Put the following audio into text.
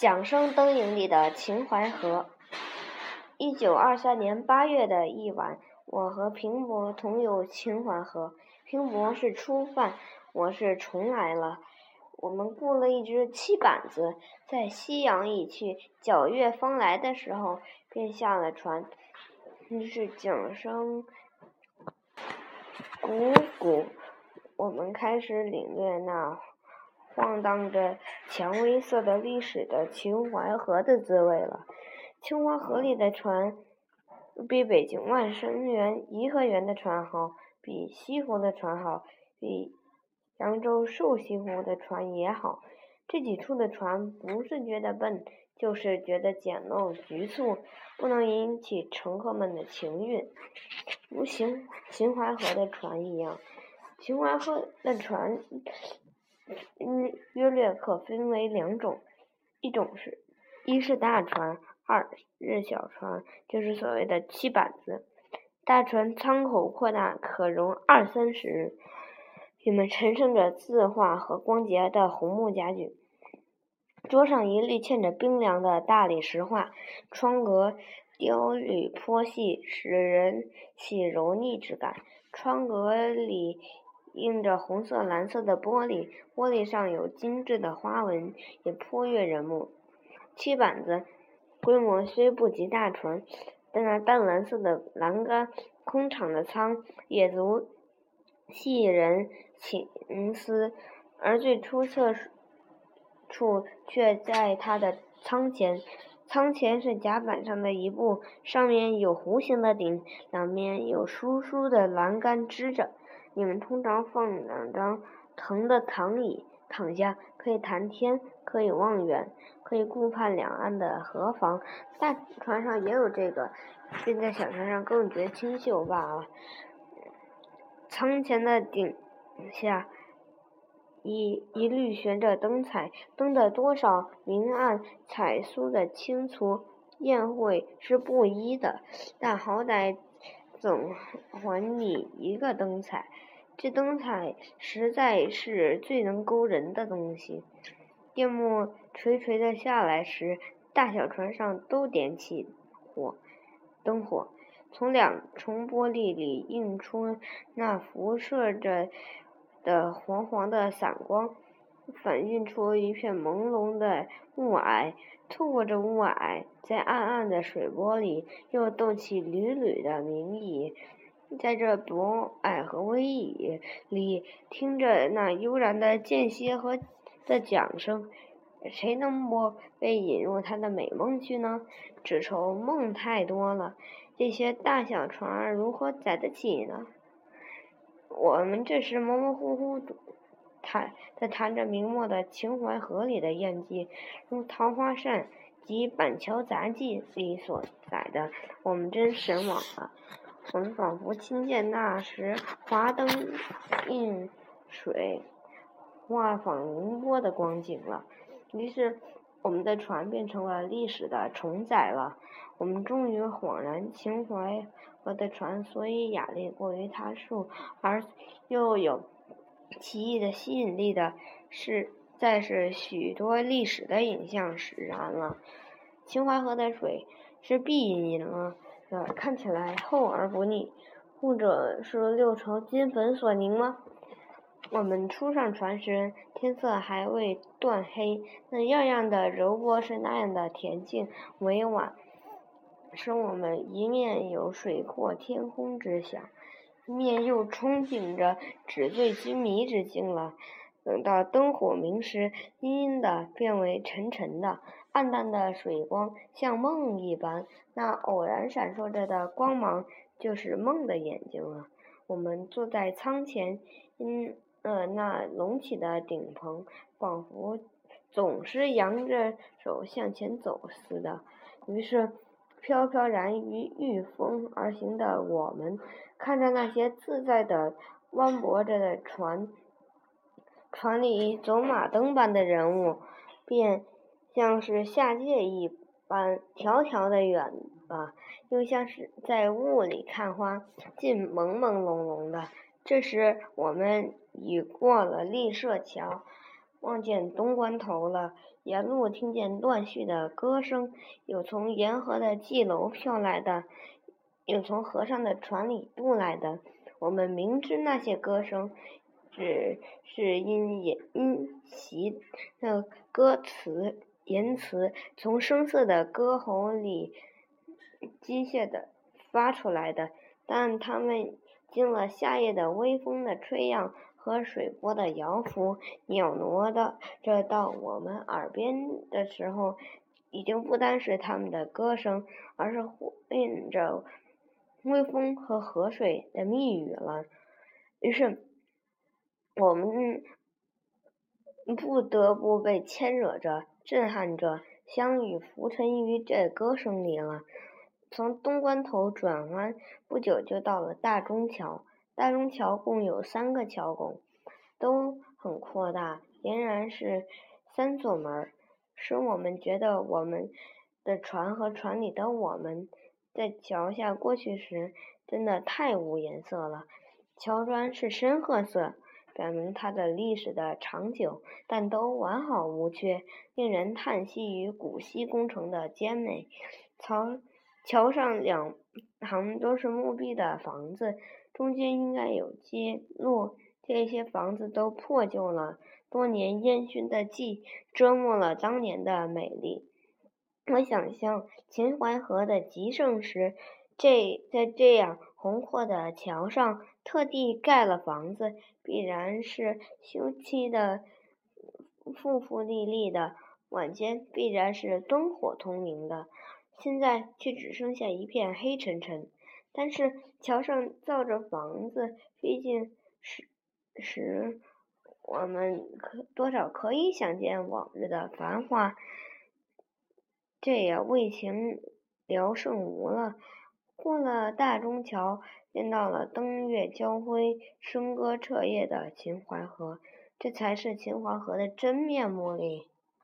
桨声灯影里的秦淮河。一九二三年八月的一晚，我和平伯同游秦淮河。平伯是初犯，我是重来了。我们雇了一只七板子，在夕阳已去、皎月方来的时候，便下了船。于是桨声鼓鼓，我们开始领略那。晃荡着蔷薇色的历史的秦淮河的滋味了。秦淮河里的船，比北京万生园、颐和园的船好，比西湖的船好，比扬州瘦西湖的船也好。这几处的船不是觉得笨，就是觉得简陋局促，不能引起乘客们的情韵，如秦秦淮河的船一样。秦淮河的船。嗯，约略可分为两种，一种是，一是大船，二是小船，就是所谓的七板子。大船舱口扩大，可容二三十人，里面陈设着字画和光洁的红木家具，桌上一律嵌着冰凉的大理石画，窗格雕缕颇细，使人起柔腻之感。窗格里。映着红色、蓝色的玻璃，玻璃上有精致的花纹，也颇悦人目。七板子规模虽不及大船，但那淡蓝色的栏杆、空敞的舱，也足吸引人情思。而最出色处却在它的舱前，舱前是甲板上的一部，上面有弧形的顶，两面有疏疏的栏杆支着。你们通常放两张藤的躺椅，躺下可以谈天，可以望远，可以顾盼两岸的河房。大船上也有这个，并在小船上更觉清秀罢了。舱前的顶下一一律悬着灯彩，灯的多少明暗、彩酥的清粗，宴会是不一的，但好歹。总还你一个灯彩，这灯彩实在是最能勾人的东西。夜幕垂垂的下来时，大小船上都点起火灯火，从两重玻璃里映出那辐射着的黄黄的散光。反映出一片朦胧的雾霭，透过这雾霭，在暗暗的水波里，又动起缕缕的明影。在这薄霭和微雨里，听着那悠然的间歇和的桨声，谁能不被引入他的美梦去呢？只愁梦太多了，这些大小船儿如何载得起呢？我们这时模模糊糊。谈在谈着明末的秦淮河里的艳迹，如《桃花扇》及《板桥杂记》里所载的，我们真神往了。我们仿佛亲见那时华灯映水、画舫凌波的光景了。于是，我们的船变成了历史的重载了。我们终于恍然，秦淮河的船所以雅丽过于他数，而又有。奇异的吸引力的是，再是许多历史的影像使然了。秦淮河的水是碧莹莹了，呃，看起来厚而不腻，或者是六朝金粉所凝吗？我们初上船时，天色还未断黑，那样样的柔波是那样的恬静委婉，使我们一面有水阔天空之想。一面又憧憬着纸醉金迷之境了。等到灯火明时，阴阴的变为沉沉的，暗淡的水光像梦一般。那偶然闪烁着的光芒，就是梦的眼睛了。我们坐在舱前，嗯呃那隆起的顶棚，仿佛总是扬着手向前走似的。于是。飘飘然于御风而行的我们，看着那些自在的弯泊着的船，船里走马灯般的人物，便像是下界一般迢迢的远吧，又像是在雾里看花，尽朦朦胧胧的。这时，我们已过了立舍桥，望见东关头了。沿路听见断续的歌声，有从沿河的蓟楼飘来的，有从河上的船里渡来的。我们明知那些歌声只是因言因习的歌词言辞从声色的歌喉里机械的发出来的，但他们经了夏夜的微风的吹漾和水波的摇拂，袅挪的这到我们耳边的时候，已经不单是他们的歌声，而是呼应着。微风和河水的密语了，于是我们不得不被牵惹着、震撼着，相遇浮沉于这歌声里了。从东关头转弯，不久就到了大中桥。大中桥共有三个桥拱，都很扩大，俨然是三座门，使我们觉得我们的船和船里的我们。在桥下过去时，真的太无颜色了。桥砖是深褐色，表明它的历史的长久，但都完好无缺，令人叹息于古稀工程的坚美。桥桥上两旁都是木壁的房子，中间应该有街路。这些房子都破旧了，多年烟熏的迹遮没了当年的美丽。我想象秦淮河的极盛时，这在这样宏阔的桥上特地盖了房子，必然是修葺的富富丽丽的，晚间必然是灯火通明的。现在却只剩下一片黑沉沉。但是桥上造着房子，毕竟是使我们可多少可以想见往日的繁华。这也为情聊胜无了。过了大中桥，便到了登月交辉、笙歌彻夜的秦淮河，这才是秦淮河的真面目哩。